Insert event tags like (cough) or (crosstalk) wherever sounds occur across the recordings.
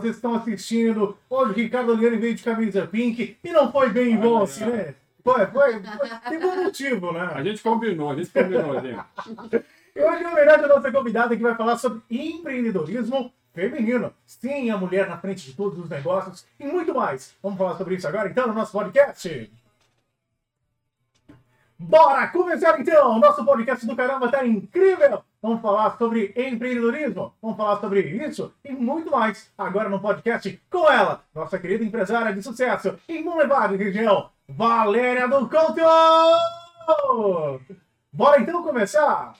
vocês estão assistindo. Hoje o Ricardo Oliane veio de camisa pink e não foi bem bom assim, né? Foi, foi, foi. Tem bom motivo, né? A gente combinou, a gente combinou, gente. E hoje, na verdade, a nossa convidada que vai falar sobre empreendedorismo feminino. Sim, a mulher na frente de todos os negócios e muito mais. Vamos falar sobre isso agora, então, no nosso podcast. Bora começar, então! Nosso podcast do caramba tá incrível! Vamos falar sobre empreendedorismo, vamos falar sobre isso e muito mais agora no podcast com ela, nossa querida empresária de sucesso em Boulevard região, Valéria do Couto! Bora então começar?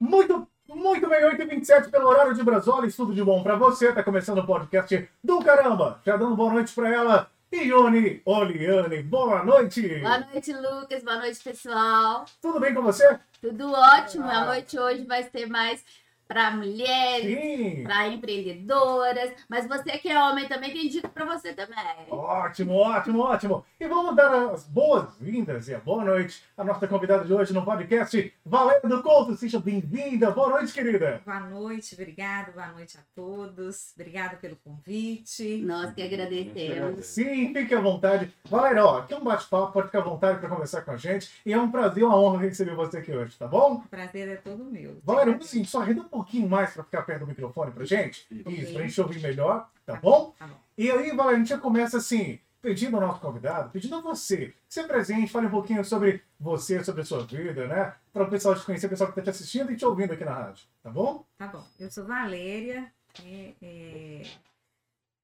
Muito, muito bem, 8h27 pelo horário de Brasólia, tudo de bom pra você. Tá começando o podcast do caramba. Já dando boa noite pra ela, Ione Oliane. Boa noite. Boa noite, Lucas. Boa noite, pessoal. Tudo bem com você? Tudo ótimo. Ah. A noite hoje vai ser mais para mulheres, para empreendedoras. Mas você que é homem também tem dica para você também. Ótimo, ótimo, ótimo. E vamos dar as boas-vindas e a boa noite à nossa convidada de hoje no podcast, Valéria do Couto. Seja bem-vinda. Boa noite, querida. Boa noite, obrigado, boa noite a todos. Obrigada pelo convite. Nós que agradecemos. Sim, fique à vontade. Valéria, ó, aqui é um bate-papo, pode ficar à vontade para conversar com a gente. E é um prazer, uma honra receber você aqui hoje, tá bom? O prazer é todo meu. Valéria, assim, só arreda um pouquinho mais para ficar perto do microfone pra gente. Isso, pra gente ouvir melhor, tá bom? Tá bom. E aí, Valéria, a gente já começa assim, pedindo ao nosso convidado, pedindo a você, que se apresente, fale um pouquinho sobre você, sobre a sua vida, né? Para o pessoal te conhecer, o pessoal que está te assistindo e te ouvindo aqui na rádio, tá bom? Tá bom. Eu sou Valéria, é, é,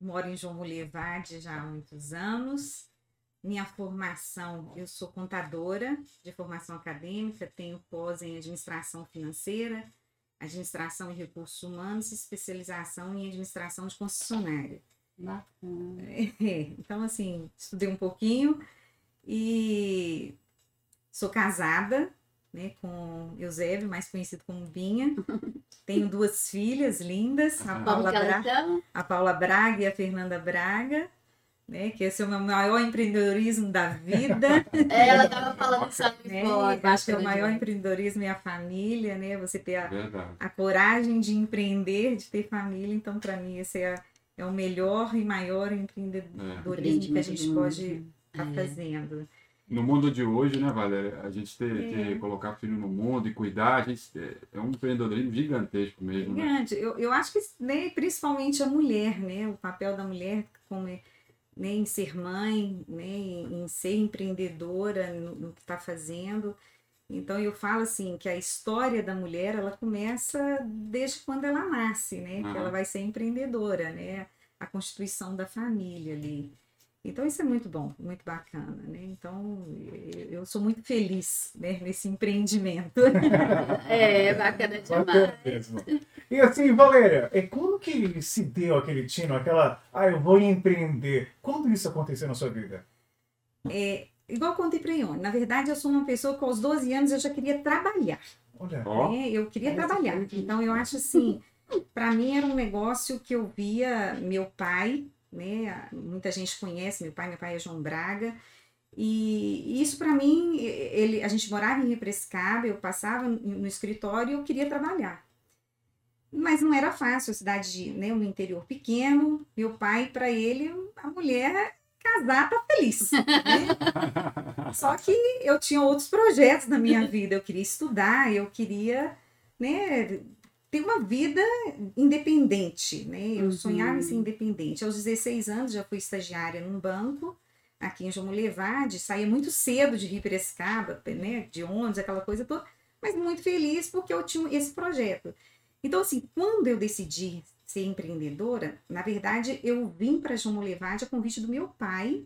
moro em João Molevade já há muitos anos. Minha formação, eu sou contadora de formação acadêmica, tenho pós em administração financeira, administração em recursos humanos e especialização em administração de concessionária. Bacana. É, (laughs) então, assim, estudei um pouquinho e sou casada, né, com Eusébio, mais conhecido como Binha. (laughs) Tenho duas filhas lindas, a Paula, que ela Bra chama? a Paula Braga e a Fernanda Braga, né, que esse é o meu maior empreendedorismo da vida. É, Ela tava falando isso ali né? Acho que é o maior empreendedorismo é a família, né? Você ter a, a coragem de empreender, de ter família. Então, para mim, esse é, é o melhor e maior empreendedorismo que a gente pode estar É. fazendo. No mundo de hoje, né, Valéria? A gente ter, É. ter- colocar filho no mundo e cuidar, a gente é, é um empreendedorismo gigantesco mesmo, né? Gigante. Eu, eu acho que né, principalmente a mulher, né? O papel da mulher como é, né, em ser mãe, né, em, ser empreendedora no, no que está fazendo. Então eu falo assim que a história da mulher ela começa desde quando ela nasce, né? Que Aham. ela vai ser empreendedora, né? A constituição da família ali. Então isso é muito bom, muito bacana, né? Então eu- sou muito feliz né, nesse empreendimento. (laughs) É, bacana Bacana demais. mesmo. E assim, Valéria, é como que se deu aquele tino, aquela, ah, eu vou empreender? Quando isso aconteceu na sua vida? Igual eu contei para Ione, na verdade eu sou uma pessoa que aos 12 anos eu já queria trabalhar, Olha, né? Eu queria Essa trabalhar. Então eu acho assim, para mim era um negócio que eu via meu pai, né? Muita gente conhece meu pai, meu pai é João Braga. E isso para mim, ele, a gente morava em Represcaba, eu passava no escritório e eu queria trabalhar. Mas não era fácil, a cidade de, né, no interior pequeno, meu pai, para ele, a mulher casar tá feliz. Né? (laughs) Só que eu tinha outros projetos na minha vida. Eu queria estudar, eu queria né, ter uma vida independente. Né? Eu Uhum. sonhava em ser independente. Aos 16 anos já fui estagiária num banco, aqui em João Levade, saía muito cedo de Rio Piracicaba, né, de ônibus, aquela coisa toda, mas muito feliz porque eu tinha esse projeto. Então, assim, quando eu decidi ser empreendedora, na verdade, eu vim para João Levade a convite do meu pai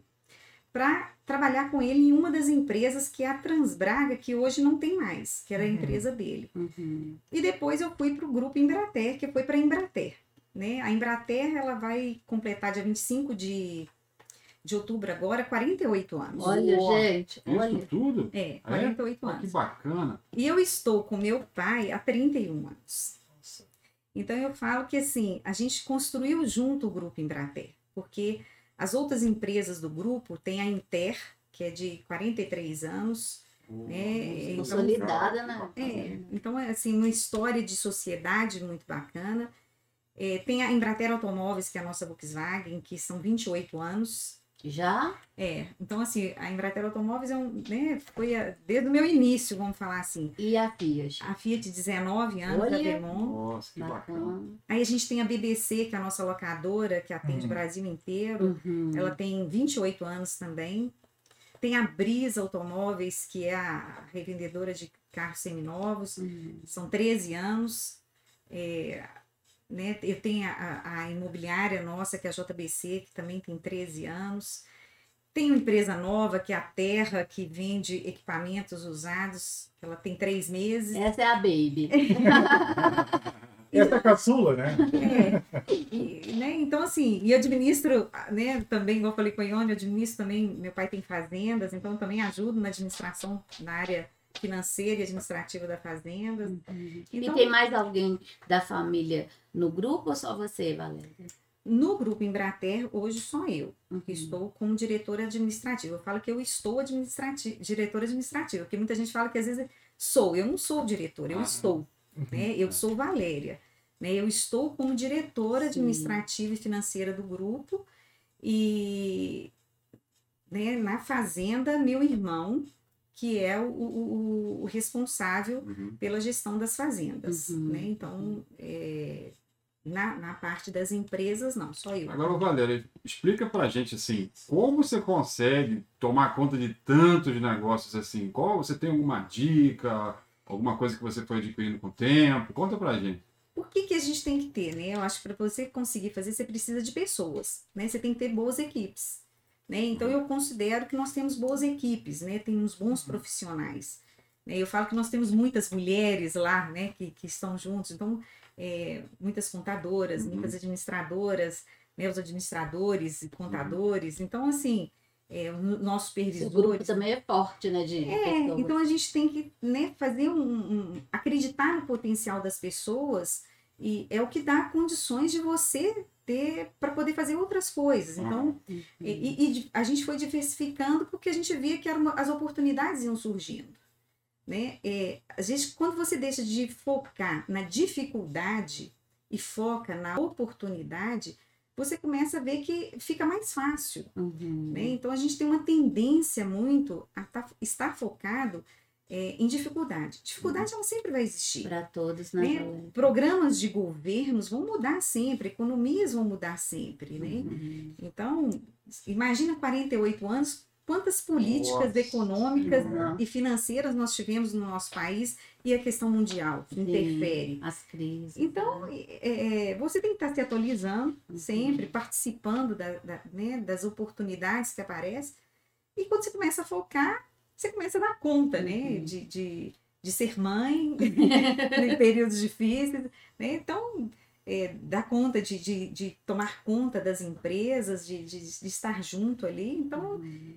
para trabalhar com ele em uma das empresas que é a Transbraga, que hoje não tem mais, que era a Uhum. empresa dele. Uhum. E depois eu fui para o grupo Embrater, que foi para a Embrater. Né? A Embrater ela vai completar dia 25 de, de outubro agora, 48 anos. Olha, Boa. gente, isso olha. tudo? É, 48 Pô, que anos. bacana. E eu estou com meu pai há 31 anos. Então eu falo que assim, a gente construiu junto o grupo Embrater, porque as outras empresas do grupo tem a Inter, que é de 43 anos, né? Nossa, Consolidada, né? É, então, é assim, uma história de sociedade muito bacana. É, tem a Embrater Automóveis, que é a nossa Volkswagen, que são 28 anos. Já? É, então assim, a Embrater Automóveis é um, né, foi a- desde o meu início, vamos falar assim. E a Fiat? A Fiat 19 anos, Olha. a Vermont. Nossa, que bacana. Bacana. Aí a gente tem a BBC, que é a nossa locadora, que atende Uhum. o Brasil inteiro. Uhum. Ela tem 28 anos também. Tem a Brisa Automóveis, que é a revendedora de carros seminovos. Uhum. São 13 anos. É, né, eu tenho a, a- imobiliária nossa, que é a JBC, que também tem 13 anos. Tem uma empresa nova, que é a Terra, que vende equipamentos usados. Ela tem três meses. Essa é a Baby. (laughs) Essa é a caçula, né? É, e, né, então assim, e administro, né, também, igual eu falei com a Ione, eu administro também, meu pai tem fazendas, então eu também ajudo na administração, na área financeira e administrativa da fazenda. Uhum. Então, E tem mais alguém da família no grupo ou só você, Valéria? no grupo Embrater, hoje sou eu, Uhum. que estou como diretora administrativa. Eu falo que eu estou administrati diretora administrativa, porque muita gente fala que às vezes sou, eu não sou diretora, eu Ah. estou. né? Eu sou Valéria. Né? Eu estou como diretora Sim. administrativa e financeira do grupo e né, na fazenda, meu irmão, que é o, o- o responsável Uhum. pela gestão das fazendas. Uhum. Né? Então, é, na, na parte das empresas, não, só eu. Agora, Valéria, explica pra gente assim, como você consegue tomar conta de tantos negócios assim? Qual você tem alguma dica, alguma coisa que você foi adquirindo com o tempo? Conta pra gente. O que, que a gente tem que ter, né? Eu acho que para você conseguir fazer, você precisa de pessoas, né? Você tem que ter boas equipes, né? Então eu considero que nós temos boas equipes, né? Temos bons profissionais. né? Eu falo que nós temos muitas mulheres lá, né? Que, que estão juntos, então é, muitas contadoras, Uhum. muitas administradoras, né? Os administradores e contadores. Então assim, é, os nossos O grupo supervisores. também é forte, né? De É, pessoas. então a gente tem que né, fazer um, um- acreditar no potencial das pessoas e é o que dá condições de você ter para poder fazer outras coisas. Então, Uhum. e, e- a gente foi diversificando porque a gente via que as oportunidades iam surgindo. Né? É, às vezes, quando você deixa de focar na dificuldade e foca na oportunidade, você começa a ver que fica mais fácil Uhum. né? Então a gente tem uma tendência muito a tá- estar focado é, em dificuldade. Dificuldade ela sempre vai existir. Para todos, né? Né? Programas de governos vão mudar sempre, economias vão mudar sempre, né? Uhum. Então, imagina 48 anos, quantas políticas Nossa econômicas Senhora. e financeiras nós tivemos no nosso país e a questão mundial Sim, interfere. As crises. Então, é, é, você tem que estar se atualizando Uhum. sempre, participando da- da- né, das oportunidades que aparecem. E quando você começa a focar, você começa a dar conta, né? Uhum. De, de, de ser mãe (laughs) (laughs) em períodos difíceis. Né? Então, é, dar conta de, de, de tomar conta das empresas, de, de, de estar junto ali. Então, Uhum.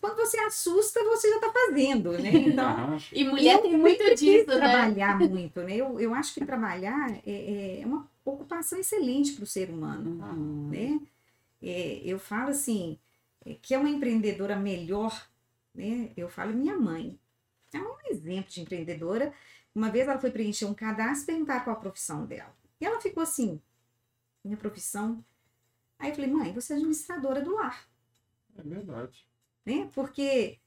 quando você assusta, você já está fazendo, né? (laughs) Então. E mulher tem muito disso, né? trabalhar muito, né? Eu, eu acho que trabalhar é, é uma ocupação excelente para o ser humano, Uhum. né? É, eu falo assim, é, que é uma empreendedora melhor, né? Eu falo minha mãe. É um exemplo de empreendedora. Uma vez ela foi preencher um cadastro e perguntar qual a profissão dela. E ela ficou assim, minha profissão. Aí eu falei, mãe, você é administradora do lar É verdade. né? Porque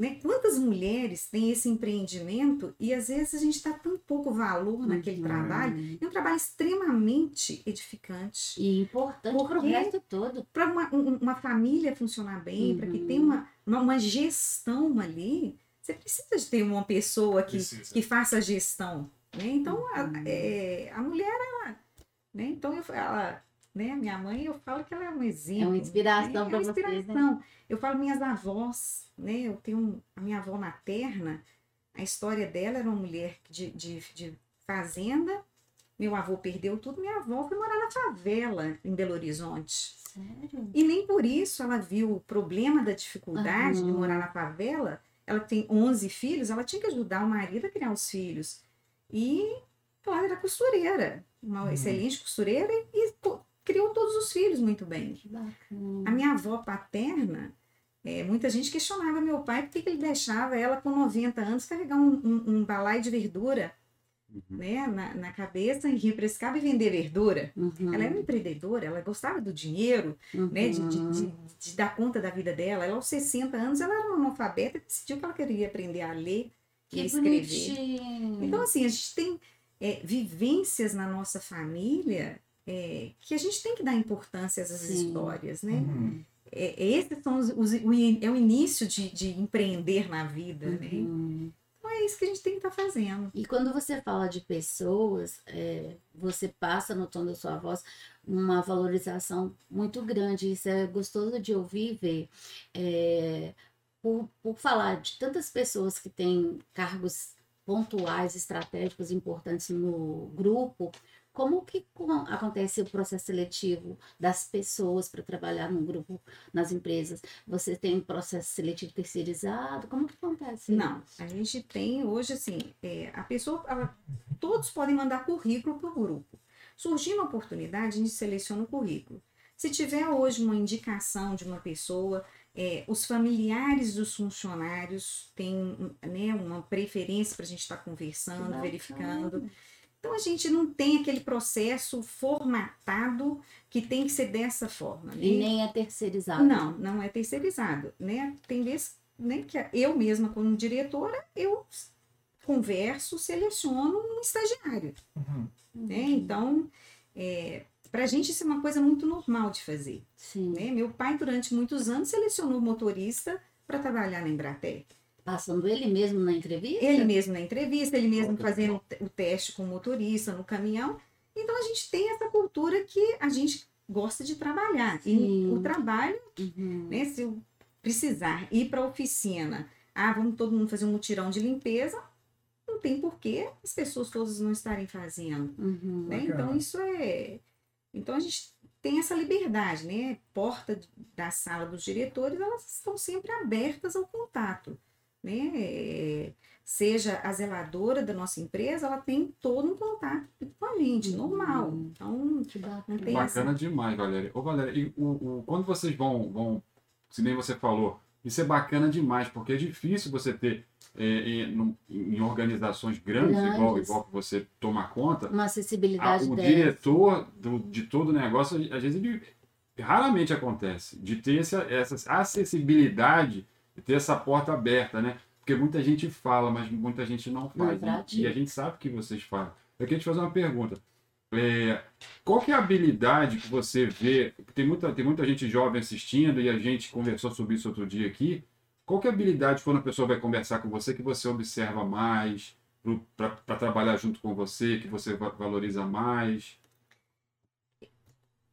né, quantas mulheres têm esse empreendimento e às vezes a gente dá tão pouco valor naquele Uhum. trabalho. É um trabalho extremamente edificante E importante para o resto todo. para uma, um- uma família funcionar bem, para que Uhum. tenha uma, uma, uma gestão ali. Você precisa de ter uma pessoa que, Precisa. que faça a gestão. Né? Então, a, Uhum. é, a mulher, ela, né? Então, eu, ela, né? minha mãe, eu falo que ela é um exemplo. É uma inspiração É para uma vocês, né? inspiração. Eu falo minhas avós, né? Eu tenho a minha avó materna, a história dela era uma mulher de, de, de fazenda. Meu avô perdeu tudo, minha avó foi morar na favela em Belo Horizonte. Sério? E nem por isso ela viu o problema da dificuldade de Aham. morar na favela. Ela tem 11 filhos, ela tinha que ajudar o marido a criar os filhos. E ela era costureira, uma Uhum. excelente costureira e, criou todos os filhos muito bem. Que bacana. A minha avó paterna, é, muita gente questionava meu pai por que ele deixava ela com 90 anos carregar um, um, um balai de verdura Uhum. né, na, na cabeça em Rio Prescaba e vender verdura. Uhum. Ela era uma empreendedora, ela gostava do dinheiro, né, de, de, de, de dar conta da vida dela. Ela, aos 60 anos, ela era uma analfabeta e decidiu que ela queria aprender a ler e Que a escrever. bonitinho. Então, assim, a gente tem é, vivências na nossa família é, que a gente tem que dar importância a essas Sim. histórias, né? Uhum. É, esses são os, os- o, é o início de, de empreender na vida, né? Uhum. Então é isso que a gente tem que estar fazendo. E quando você fala de pessoas, é, você passa no tom da sua voz uma valorização muito grande. Isso é gostoso de ouvir e ver. É, por, por falar de tantas pessoas que têm cargos pontuais, estratégicos importantes no grupo, como que co- acontece o processo seletivo das pessoas para trabalhar no grupo, nas empresas? Você tem um processo seletivo terceirizado? Como que acontece? Não, a gente tem hoje assim, é, a pessoa, ela- todos podem mandar currículo para o grupo. Surgindo uma oportunidade, a gente seleciona o currículo. Se tiver hoje uma indicação de uma pessoa, é, os familiares dos funcionários têm né, uma preferência para a gente estar conversando, Bacana. verificando. Então a gente não tem aquele processo formatado que tem que ser dessa forma. né? E nem é terceirizado. Não, não é terceirizado, né? Tem vezes né, que eu mesma, como diretora, eu converso, seleciono um estagiário, Uhum. né? Então, para a gente isso é uma coisa muito normal de fazer, Sim. né? Meu pai, durante muitos anos, selecionou motorista para trabalhar na Embratel. Passando ele mesmo na entrevista? Ele mesmo na entrevista, ele mesmo fazendo o te- o teste com o motorista no caminhão. Então, a gente tem essa cultura que a gente gosta de trabalhar. Sim. E o trabalho Uhum. né? Se eu precisar ir para a oficina, ah, vamos todo mundo fazer um mutirão de limpeza, não tem porquê as pessoas todas não estarem fazendo, Uhum. né? Então isso é, então a gente tem essa liberdade, né? Porta da sala dos diretores, elas estão sempre abertas ao contato, né? É, Seja a zeladora da nossa empresa, ela tem todo um contato com a gente, normal. Uhum. Então, Que bacana. não tem Bacana demais, Valéria. Ô, Valéria, e o, o- quando vocês vão, vão, se nem você falou, isso é bacana demais, porque é difícil você ter é, em, num- em organizações grandes, Igual, Grandes. igual que você toma conta, Uma a- acessibilidade o dessa. diretor do- de todo o negócio, às vezes ele raramente acontece, de ter essa, essa acessibilidade, ter essa porta aberta, né? Porque muita gente fala, mas muita gente não faz. e a gente sabe que vocês fazem. Eu queria te fazer uma pergunta. É, qual que é a habilidade que você vê? Tem muita, tem muita gente jovem assistindo e a gente conversou sobre isso outro dia aqui. Qual que é a habilidade quando a pessoa vai conversar com você que você observa mais para trabalhar junto com você, que você va- valoriza mais?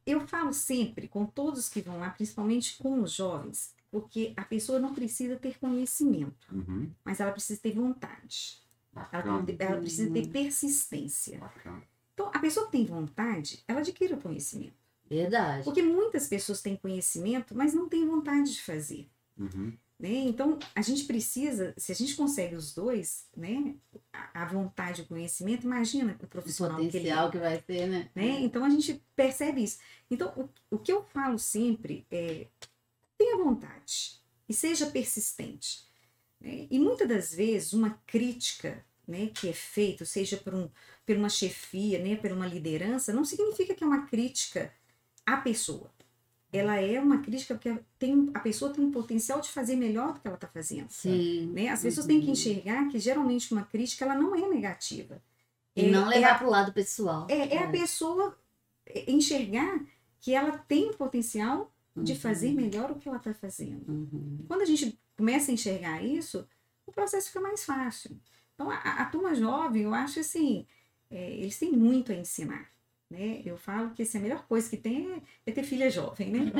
Eu falo sempre com todos que vão lá, principalmente com os jovens, porque a pessoa não precisa ter conhecimento, Uhum, mas ela precisa ter vontade. Ela, ela precisa ter persistência. bacana. Então, a pessoa que tem vontade, ela adquire o conhecimento. Verdade. Porque muitas pessoas têm conhecimento, mas não têm vontade de fazer. Uhum, Né? Então, a gente precisa, se a gente consegue os dois, né? a, a vontade e o conhecimento, imagina o O profissional que ele é. potencial que vai ter, né? né? Então a gente percebe isso. Então o, o que eu falo sempre é vontade e seja persistente. né? E muitas das vezes uma crítica né, que é feita, seja por, um, por uma chefia, né, por uma liderança, não significa que é uma crítica à pessoa. Ela é uma crítica porque tem, a pessoa tem um potencial de fazer melhor do que ela está fazendo. Sim. Né? As pessoas têm que Uhum. enxergar que geralmente uma crítica ela não é negativa. E É- não é levar a- pro lado pessoal. é, é a pessoa enxergar que ela tem o potencial de Uhum. fazer melhor o que ela está fazendo. Uhum. Quando a gente começa a enxergar isso, o processo fica mais fácil. Então, a, a turma jovem, eu acho assim, é, eles têm muito a ensinar. Né? Eu falo que assim, a melhor coisa que tem é, é ter filha jovem, né?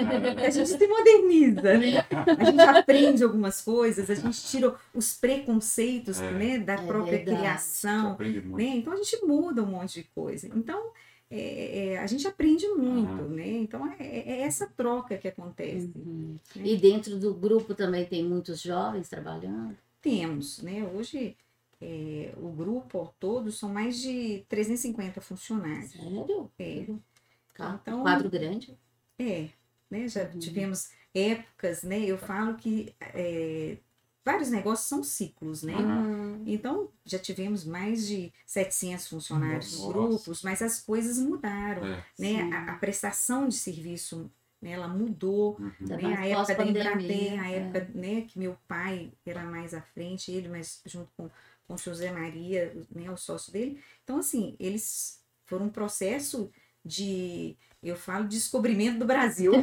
A gente se moderniza, né? A gente aprende algumas coisas, a gente tira os preconceitos É. né, da É própria verdade. Criação, aprende muito. né? Então a gente muda um monte de coisa. Então é, é, a gente aprende muito, né? Então é, é essa troca que acontece. Uhum. né? E dentro do grupo também tem muitos jovens trabalhando. Temos, né? Hoje é, o grupo ao todo são mais de 350 funcionários. Sério? É. Ca- Então- Quadro grande. É, né? Já Uhum. tivemos épocas, né? Eu falo que é, vários negócios são ciclos, né? Uhum. Então, já tivemos mais de 700 funcionários Nossa. no grupos, mas as coisas mudaram, É. né? A, a prestação de serviço, né, ela mudou, Uhum. Né? A época da Embrater, a é. época né, que meu pai era mais à frente, ele, mas junto com, com o José Maria, né, o sócio dele. Então, assim, eles foram um processo de, eu falo, descobrimento do Brasil. (laughs)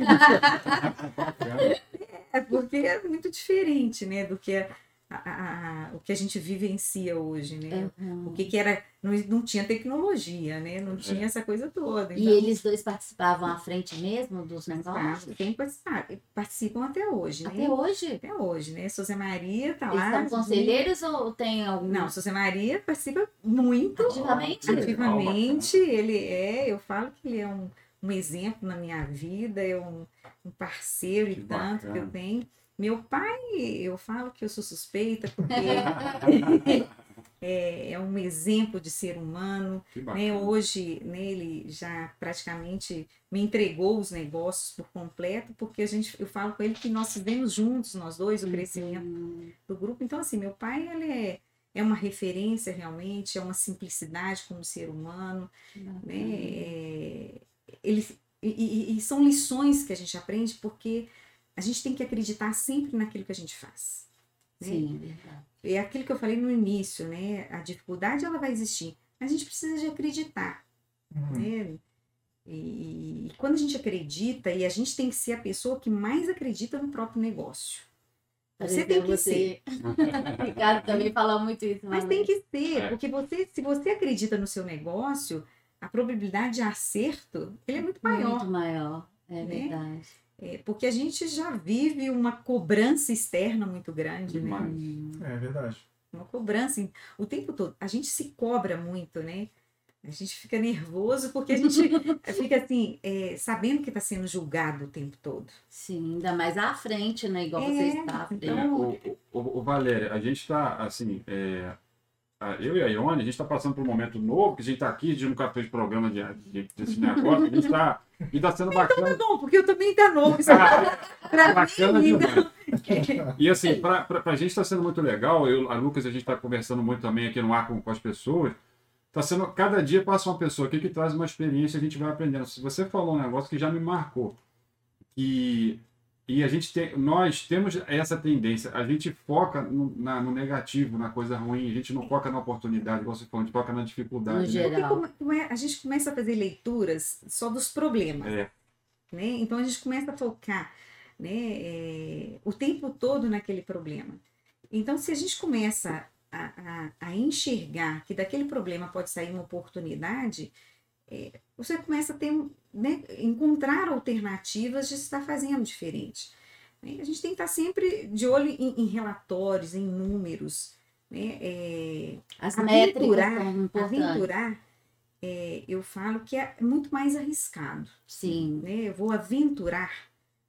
(laughs) É porque é muito diferente, né, do que a, a- a- o que a gente vivencia hoje, né? Uhum. O que, que era. Não, não tinha tecnologia, né? Não tinha essa coisa toda. E Então, eles dois participavam à frente mesmo dos negócios? tem que participar. Participam até hoje, né? Até hoje? Até hoje, né? José Maria tá Eles lá. são conselheiros ou tem algum Não, José Maria participa muito ativamente? ativamente. Ele é, eu falo que ele é um, um exemplo na minha vida, é um, um parceiro e Que tanto que eu bacana. tenho. Meu pai, eu falo que eu sou suspeita, porque (laughs) é, é um exemplo de ser humano. Né? bacana. Hoje, né, ele já praticamente me entregou os negócios por completo, porque a gente, eu falo com ele que nós fizemos juntos, nós dois, o crescimento Hum, do grupo. Então, assim, meu pai, ele é, é uma referência realmente, é uma simplicidade como ser humano, né? É, ele, e, e- e são lições que a gente aprende porque a gente tem que acreditar sempre naquilo que a gente faz. né? Sim, verdade. É aquilo que eu falei no início, né? A dificuldade, ela vai existir. A gente precisa de acreditar, Uhum. né? E, e quando a gente acredita, e a gente tem que ser a pessoa que mais acredita no próprio negócio. Você tem que Pareceu ser. você- (laughs) Ricardo também fala muito isso. Mas uma tem que ser, É. porque você, se você acredita no seu negócio, a probabilidade de acerto ele é muito maior. Muito maior, é né? verdade. É, porque a gente já vive uma cobrança externa muito grande, né? Demais. Hum, É verdade. Uma cobrança o tempo todo. A gente se cobra muito, né? A gente fica nervoso porque a gente (laughs) fica assim, é, sabendo que está sendo julgado o tempo todo. Sim, ainda mais à frente, né? Igual É, você está à frente. então- É, o, o, o Valéria, a gente está, assim, é, eu e a Ione, a gente está passando por um momento novo, que a gente está aqui, a gente nunca fez programa de, de, desse negócio, a gente está tá sendo Tá bacana, bom, porque eu também tá novo. Isso pra bacana mim, demais. (laughs) E assim, para a gente está sendo muito legal, eu, a Lucas, a gente está conversando muito também aqui no ar com, com as pessoas, Tá sendo, cada dia passa uma pessoa aqui que traz uma experiência, a gente vai aprendendo. Se você falou um negócio que já me marcou, e, e a gente tem, nós temos essa tendência, a gente foca no, na- no negativo, na coisa ruim, a gente não foca na oportunidade, igual você falou, a gente foca na No dificuldade. né? geral. Come- come- a gente começa a fazer leituras só dos problemas. É, né? Então a gente começa a focar né, é, o tempo todo naquele problema. Então, se a gente começa a, a, a enxergar que daquele problema pode sair uma oportunidade, é, você começa a ter, né, encontrar alternativas de estar fazendo diferente. né? A gente tem que estar sempre de olho em, em relatórios, em números. Né? É, As métricas aventurar, aventurar, é, eu falo que é muito mais arriscado Sim. né? Eu vou aventurar,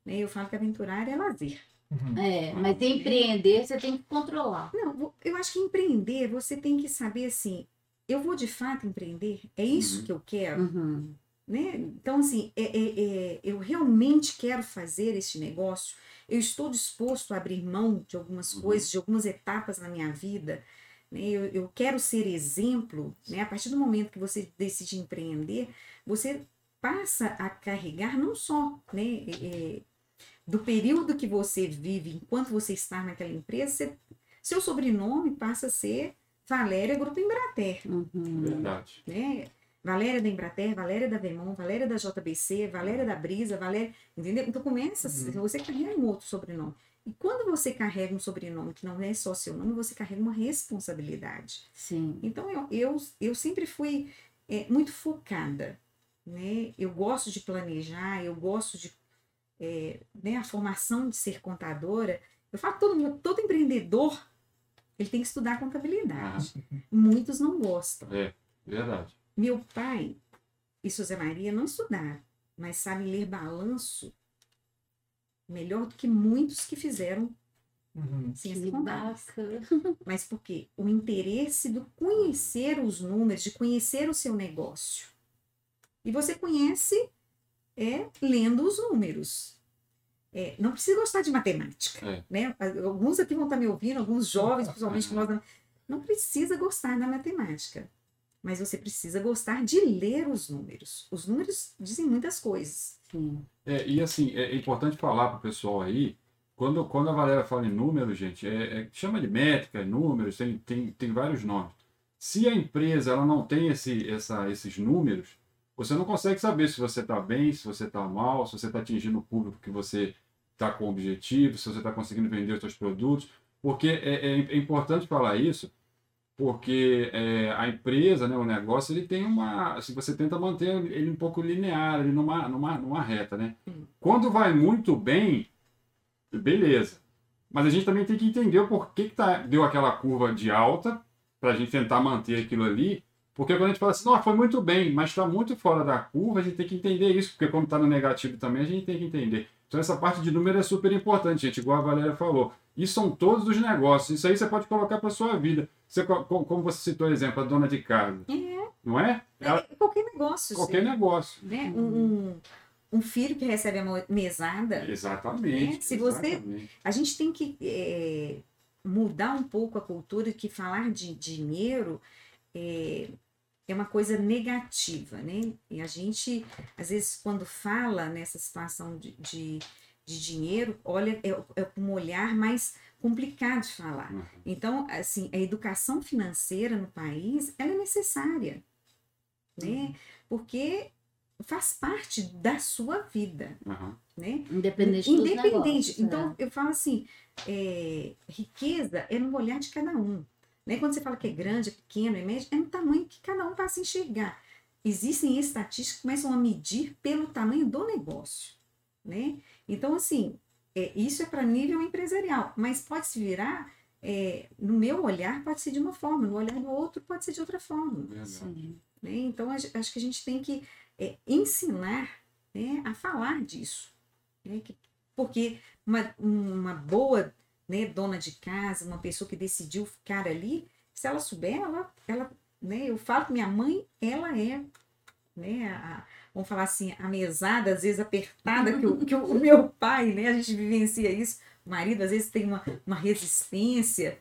né? Eu falo que aventurar é lazer. Uhum. É, mas empreender você tem que controlar. Não, eu acho que empreender você tem que saber assim, eu vou de fato empreender? É isso Uhum. que eu quero, Uhum. né? Então assim, é, é- é- eu realmente quero fazer este negócio. Eu estou disposto a abrir mão de algumas Uhum. coisas, de algumas etapas na minha vida. Né? Eu, eu quero ser exemplo. Né? A partir do momento que você decide empreender, você passa a carregar não só né, é, é, do período que você vive enquanto você está naquela empresa, você- seu sobrenome passa a ser Valéria Grupo Embrater, Uhum. verdade. né? Valéria da Embrater, Valéria da Vemon, Valéria da JBC, Valéria da Brisa, Valéria, entendeu? Então começa, Uhum. você carrega um outro sobrenome. E quando você carrega um sobrenome que não é só seu nome, você carrega uma responsabilidade. Sim. Então, eu, eu, eu sempre fui é, muito focada, né? Eu gosto de planejar, eu gosto de, é, né, a formação de ser contadora. Eu falo todo, mundo- todo empreendedor, ele tem que estudar contabilidade. Muitos não gostam. É, verdade. Meu pai e José Maria não estudaram, mas sabem ler balanço melhor do que muitos que fizeram Uhum. ciência Que contábil. bacana. Mas por quê? O interesse do conhecer os números, de conhecer o seu negócio. E você conhece é lendo os números. É, não precisa gostar de matemática. É. Né? Alguns aqui vão estar me ouvindo, alguns jovens, principalmente, que nós não precisa gostar da matemática. Mas você precisa gostar de ler os números. Os números dizem muitas coisas. Sim. É, e assim, é importante falar para o pessoal aí, quando, quando a Valéria fala em números, gente, é, é- chama de métrica, números, tem, tem, tem vários nomes. Se a empresa ela não tem esse, essa, esses números, você não consegue saber se você está bem, se você está mal, se você está atingindo o público que você está com objetivo, se você está conseguindo vender os seus produtos. Porque é, é- é importante falar isso, porque é, a empresa, né, o negócio, ele tem uma. Se você tenta manter ele um pouco linear, ele numa, numa, numa reta, né? Quando vai muito bem, beleza. Mas a gente também tem que entender o porquê que tá, deu aquela curva de alta, para a gente tentar manter aquilo ali. Porque quando a gente fala assim, não, foi muito bem, mas está muito fora da curva, a gente tem que entender isso, porque quando está no negativo também, a gente tem que entender. Então essa parte de número é super importante, gente, igual a Valéria falou. Isso são todos os negócios, isso aí você pode colocar para sua vida. Você, co- co- como você citou o exemplo, a dona de casa, É, não é? Ela- é qualquer negócio. qualquer sim, negócio. né? Um, um, um filho que recebe a mesada, Exatamente. É, se você- exatamente. a gente tem que é, mudar um pouco a cultura que falar de dinheiro é, é uma coisa negativa, né? E a gente, às vezes, quando fala nessa situação de, de, de dinheiro, olha, é, é um olhar mais complicado de falar. Uhum. Então, assim, a educação financeira no país, ela é necessária, né? Porque faz parte da sua vida, Uhum. né? Independente dos Independente. negócios, então, né? eu falo assim, é, riqueza é no olhar de cada um. Né? Quando você fala que é grande, é pequeno, é médio, é no tamanho que cada um passa a enxergar. Existem estatísticas que começam a medir pelo tamanho do negócio. Né? Então, assim, é, isso é para nível empresarial, mas pode se virar, é, no meu olhar, pode ser de uma forma, no olhar do outro, pode ser de outra forma. Sim. Né? Então, acho que a gente tem que é, ensinar né, a falar disso. né? Que- porque uma, uma boa né, dona de casa, uma pessoa que decidiu ficar ali, se ela souber, ela, ela né, eu falo que minha mãe, ela é, né, a- vamos falar assim, a mesada, às vezes apertada, que, o, que o (laughs) meu pai, né, a gente vivencia isso, o marido às vezes tem uma, uma resistência,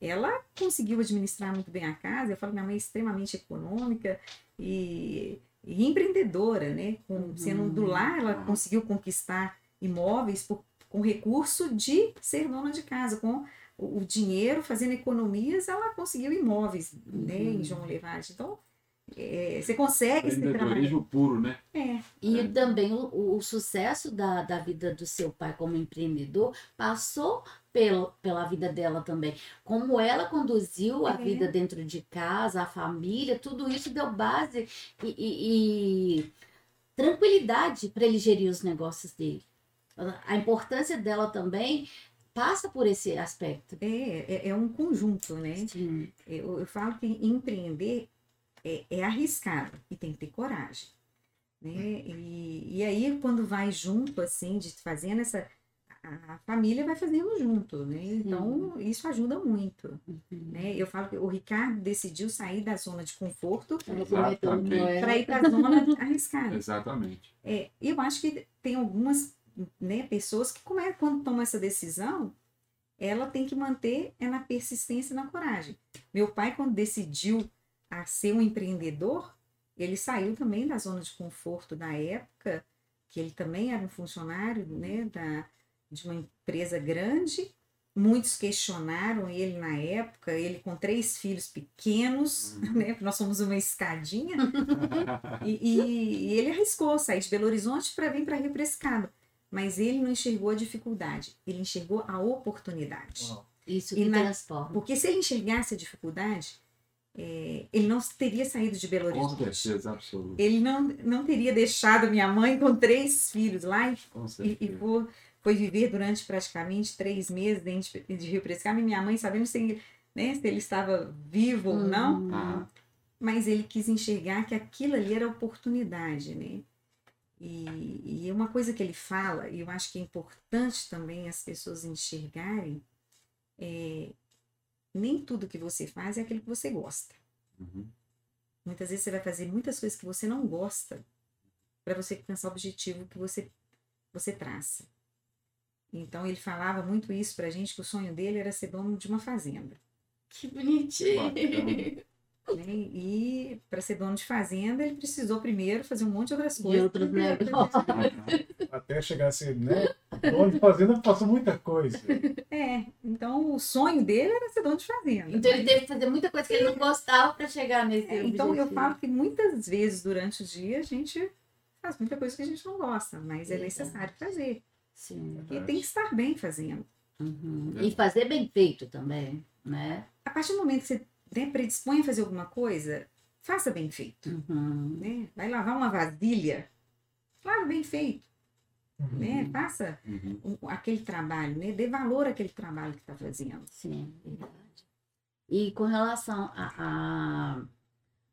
ela conseguiu administrar muito bem a casa. Eu falo que minha mãe é extremamente econômica e, e empreendedora, né? Com, Sendo do lar, ela Uhum. conseguiu conquistar imóveis por, com recurso de ser dona de casa. Com o, dinheiro, fazendo economias, ela conseguiu imóveis né? em João Levade. Então, é, você consegue se trabalhar. Empreendedorismo puro, né? É, E também o, o sucesso da, da vida do seu pai como empreendedor passou pelo, pela vida dela também. Como ela conduziu a É. vida dentro de casa, a família, tudo isso deu base e, e- e tranquilidade para ele gerir os negócios dele. A importância dela também passa por esse aspecto. é, é, é um conjunto, né? Sim. Eu, eu falo que empreender é, é arriscado e tem que ter coragem. Né? E, e aí, quando vai junto, assim, de fazendo essa. A, família vai fazendo junto, né? Então, isso ajuda muito. Uhum. Né? Eu falo que o Ricardo decidiu sair da zona de conforto para ir para a zona (laughs) arriscada. Exatamente. É, eu acho que tem algumas né, pessoas que, como é, quando tomam essa decisão, ela tem que manter é na persistência e na coragem. Meu pai, quando decidiu a ser um empreendedor, ele saiu também da zona de conforto da época, que ele também era um funcionário né, da, de uma empresa grande. Muitos questionaram ele na época, ele com três filhos pequenos, né, porque nós somos uma escadinha, (laughs) e, e- e ele arriscou sair de Belo Horizonte para vir para Rio Prescado. Mas ele não enxergou a dificuldade, ele enxergou a oportunidade. Uau. Isso E que na- transforma. Porque se ele enxergasse a dificuldade, é, ele não teria saído de Belo Com Horizonte. certeza, absoluto. Ele não, não teria deixado minha mãe com três filhos lá e, Com e, e foi, foi viver durante praticamente três meses dentro de, Rio Prescado. E minha mãe sabendo se ele, né, se ele estava vivo ou não. Hum. Ah, mas ele quis enxergar que aquilo ali era oportunidade, né? E, e uma coisa que ele fala, e eu acho que é importante também as pessoas enxergarem, é nem tudo que você faz é aquilo que você gosta. uhum. Muitas vezes você vai fazer muitas coisas que você não gosta para você alcançar o objetivo que você, você traça. Então ele falava muito isso pra gente, que o sonho dele era ser dono de uma fazenda. Que bonitinho. Bacana. Né? E para ser dono de fazenda, ele precisou primeiro fazer um monte de outras coisas. outros pra- pra- negócios. Até chegar a ser, né? Dono de fazenda passou muita coisa. É, então o sonho dele era ser dono de fazenda. Então ele teve que fazer muita coisa que ele não gostava para chegar nesse É, então eu falo que muitas vezes durante o dia a gente faz muita coisa que a gente não gosta, mas é necessário fazer. Sim. E tem que estar bem fazendo. Uhum. É. E fazer bem feito também, né? A partir do momento que você né, predispõe a fazer alguma coisa, faça bem feito. Uhum. Né? Vai lavar uma vasilha, lave bem feito. Né? Faça Uhum. um- aquele trabalho, né? dê valor àquele trabalho que está fazendo. Sim, verdade. E com relação a, a-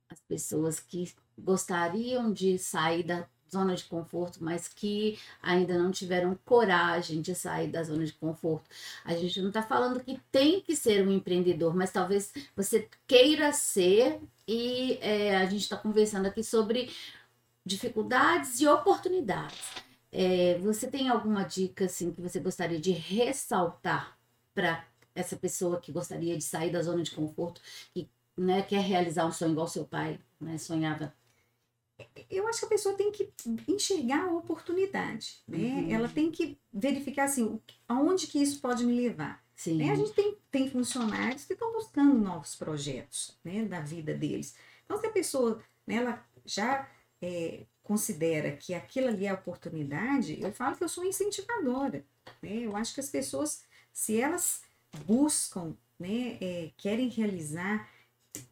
as pessoas que gostariam de sair da zona de conforto, mas que ainda não tiveram coragem de sair da zona de conforto. A gente não está falando que tem que ser um empreendedor, mas talvez você queira ser e é, a gente está conversando aqui sobre dificuldades e oportunidades. É, você tem alguma dica assim que você gostaria de ressaltar para essa pessoa que gostaria de sair da zona de conforto, que né, quer realizar um sonho igual seu pai né, sonhava? Eu acho que a pessoa tem que enxergar a oportunidade. Né? Uhum. Ela tem que verificar assim, aonde que isso pode me levar. Sim. né? A gente tem, tem funcionários que estão buscando novos projetos né, da vida deles. Então, se a pessoa né, ela já é, considera que aquilo ali é a oportunidade, eu falo que eu sou incentivadora. Né? Eu acho que as pessoas, se elas buscam, né, é, querem realizar,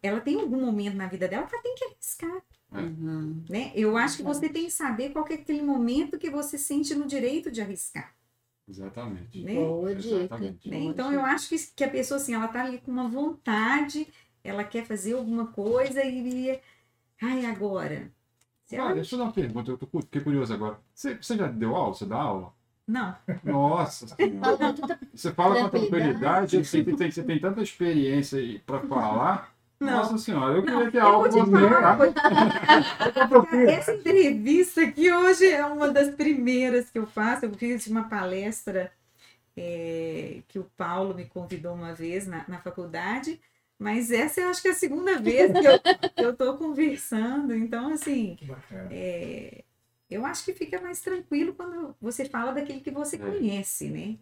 ela tem algum momento na vida dela que ela tem que arriscar. Uhum. Né? Eu acho que você tem que saber qual é aquele momento que você sente no direito de arriscar. Exatamente. Né? Boa dica. Exatamente. né? Então eu acho que, que a pessoa assim, ela tá ali com uma vontade, ela quer fazer alguma coisa e ai agora. Se ela- Ah, deixa eu dar uma pergunta, eu tô, fiquei curioso agora. Você, você já deu aula? Você dá aula? Não, Nossa (laughs) Você fala com Tranquilidade. tranquilidade, você tem, você tem tanta experiência para falar. Não. Nossa senhora, eu Não, queria ter eu aula vou com te você. falar uma tá? Apropriado. (laughs) essa entrevista aqui hoje é uma das primeiras que eu faço. Eu fiz uma palestra é, que o Paulo me convidou uma vez na, na faculdade, mas essa eu acho que é a segunda vez que eu, que eu tô conversando. Então, assim, Que bacana. É, eu acho que fica mais tranquilo quando você fala daquele que você É. conhece, né?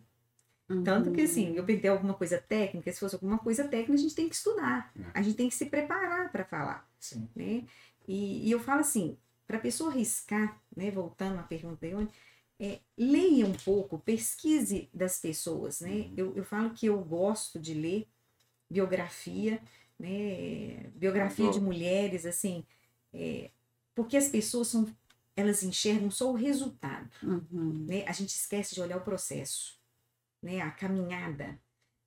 Uhum. Tanto que, assim, eu perguntei alguma coisa técnica, se fosse alguma coisa técnica, a gente tem que estudar, É. a gente tem que se preparar para falar, Sim. né? E, e eu falo assim, para a pessoa arriscar, né, voltando à pergunta de onde, é, leia um pouco, pesquise das pessoas, né? Uhum. Eu, eu falo que eu gosto de ler biografia, né? Biografia de mulheres, assim, é, porque as pessoas são, elas enxergam só o resultado, Uhum. né? A gente esquece de olhar o processo, né? A caminhada,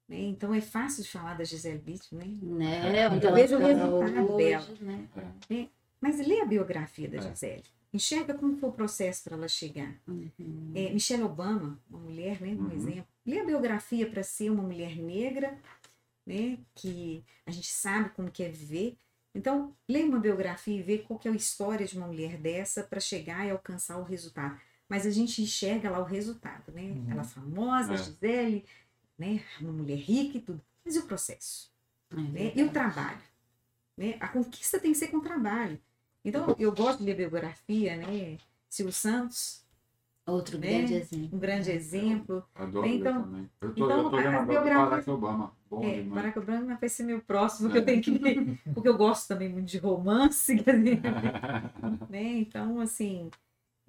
né? Então é fácil de falar da Gisele Bündchen, né? Né? Eu vejo o resultado hoje, dela. né? Mas lê a biografia da É. Gisele. Enxerga como foi o processo para ela chegar. Uhum. É, Michelle Obama, uma mulher, né, um Uhum. exemplo. Lê a biografia para ser uma mulher negra, né, que a gente sabe como que é viver. Então, lê uma biografia e vê qual que é a história de uma mulher dessa para chegar e alcançar o resultado. Mas a gente enxerga lá o resultado, né? Uhum. Ela famosa, É. Gisele, né, uma mulher rica e tudo. Mas e o processo? É né? E o trabalho. Né? A conquista tem que ser com trabalho. Então, eu gosto de ler biografia, né? Silvio Santos, Outro né? grande exemplo. um grande exemplo. Adoro Então- ler também. Eu tô, então, eu tô a- vendo as agora o biografias- Barack Obama. Bom É, demais. Barack Obama vai ser meu próximo, que É. eu tenho que ler, porque eu gosto também muito de romance, (laughs) né? Então, assim,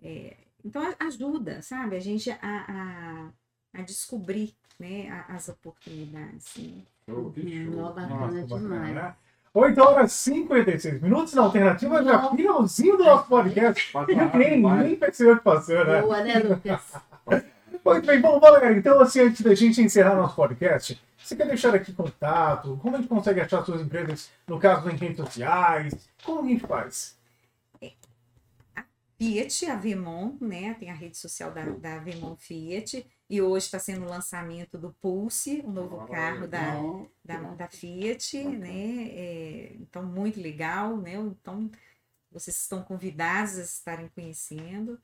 é, então ajuda, sabe, a gente a, a, a descobrir, né, as oportunidades. né? Show. ó, bacana demais. né? 8 horas e 56 minutos na alternativa, já Não. finalzinho do nosso podcast. (laughs) Rápido, nem, percebeu que passou, né? Boa, né, Lucas? (laughs) Muito bem, bom, galera, então assim, antes da gente encerrar nosso podcast, você quer deixar aqui contato? Como a gente consegue achar suas empresas, no caso, em redes sociais? Como a gente faz? Fiat, a Vemon, né? Tem a rede social da, da Vemon Fiat. E hoje está sendo o lançamento do Pulse, o novo Olha, carro da, da, da Fiat, Bacana. né? É, então, muito legal, né? Então, vocês estão convidados a estarem conhecendo.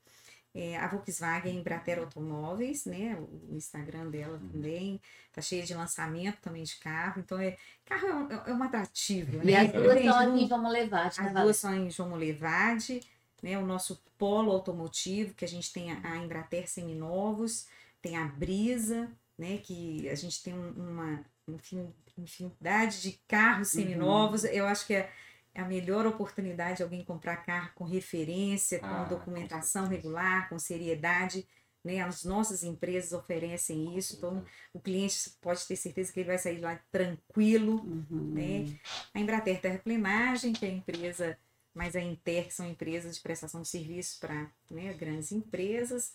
É, a Volkswagen Embrater Automóveis, né? O Instagram dela Uhum. também. Tá cheia de lançamento também de carro. Então, é, carro é um, é um atrativo, E né? as (laughs) duas do- aqui, vamos levar. as duas são em João Molevade, né? O nosso polo automotivo, que a gente tem a, Embrater Seminovos, tem a Brisa, né? Que a gente tem um- uma infin- infinidade de carros seminovos. Eu acho que é a melhor oportunidade de alguém comprar carro com referência, com Ah, com documentação certeza. regular, com seriedade. Né? As nossas empresas oferecem isso, então o cliente pode ter certeza que ele vai sair lá tranquilo, Uhum. né? A Embrater Terraplenagem, que é a empresa, mas a Inter, que são empresas de prestação de serviços para né, grandes empresas.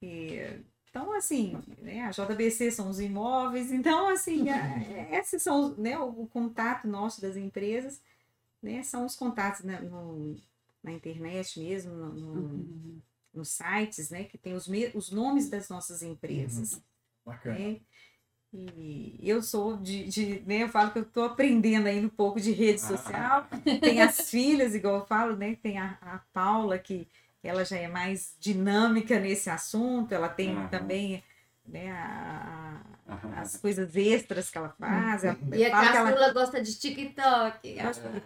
E, então, assim, né, a JBC são os imóveis, então, assim, a- esses são né, o, o contato nosso das empresas, né, são os contatos na, no- na internet mesmo, no- no- Uhum. nos sites, né, que tem os, os nomes das nossas empresas. Bacana. né? E eu sou de, de né, eu falo que eu estou aprendendo ainda um pouco de rede social. Tem as filhas, igual eu falo, né? Tem a, a Paula, que ela já é mais dinâmica nesse assunto, ela tem Aham. também né, a- a- as coisas extras que ela faz. ela- E a que ela caçula gosta de TikTok.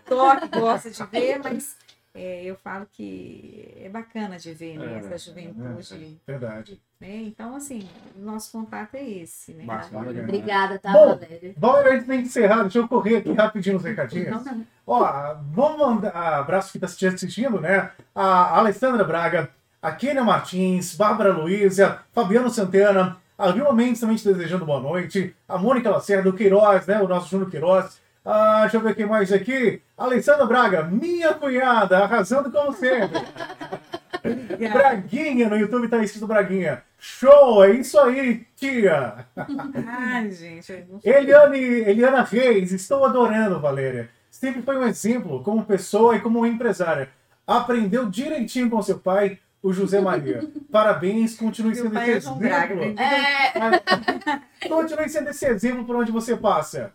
toque, gosta de ver, mas é, eu falo que é bacana de ver né, É, essa juventude. Verdade. né? Então, assim, o nosso contato é esse. Né? Bacana. Obrigada, tá, Bom, Valéria? Valéria, antes de encerrar, deixa eu correr aqui rapidinho os recadinhos. Ó, vamos mandar abraço que está assistindo, né? A Alessandra Braga, a Kênia Martins, Bárbara Luísa, Fabiano Santana, a Vilma Mendes também te desejando boa noite, a Mônica Lacerda, o Queiroz, né? O nosso Júnior Queiroz. Ah, deixa eu ver quem mais aqui. Alessandra Braga, minha cunhada, arrasando como sempre. (laughs) Braguinha no YouTube tá escrito Braguinha. Show, é isso aí, tia. Ai, gente. Eliane, Eliana Reis, estou adorando, Valéria. Sempre foi um exemplo como pessoa e como empresária. Aprendeu direitinho com seu pai, o José Maria. Parabéns, continue Meu sendo esse é exemplo. É, Continue sendo esse exemplo por onde você passa.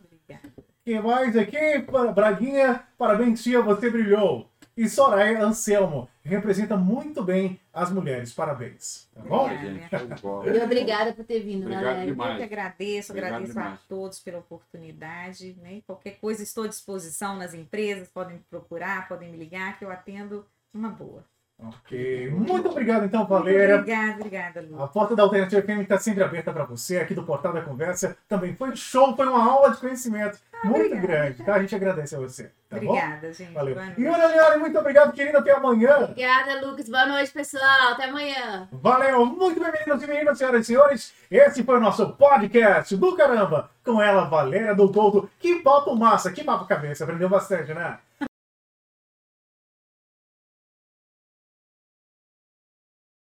Obrigada. Quem mais aqui? Braguinha, parabéns, tia, você brilhou. E Soraya Anselmo, representa muito bem as mulheres. Parabéns. Tá bom? Bola. e obrigada por ter vindo, Obrigado Valéria. demais. Eu que agradeço, Obrigado agradeço demais. a todos pela oportunidade. Né? Qualquer coisa, estou à disposição nas empresas, podem me procurar, podem me ligar, que eu atendo uma boa. Ok. Muito obrigado, então, Valéria. Obrigada, obrigada, Lu. A porta da Alternativa FM está sempre aberta para você, aqui do Portal da Conversa. Também foi show, foi uma aula de conhecimento muito obrigada. grande, tá? A gente agradece a você, tá Obrigada, gente. bom? Valeu. Boa noite. E olha, Leone, muito obrigado, querido. Até amanhã. Obrigada, Lucas. Boa noite, pessoal. Até amanhã. Valeu. Muito bem-vindos e meninas, senhoras e senhores. Esse foi o nosso podcast do caramba. Com ela, Valéria do Couto. Que papo massa, que papo cabeça. Aprendeu bastante, né?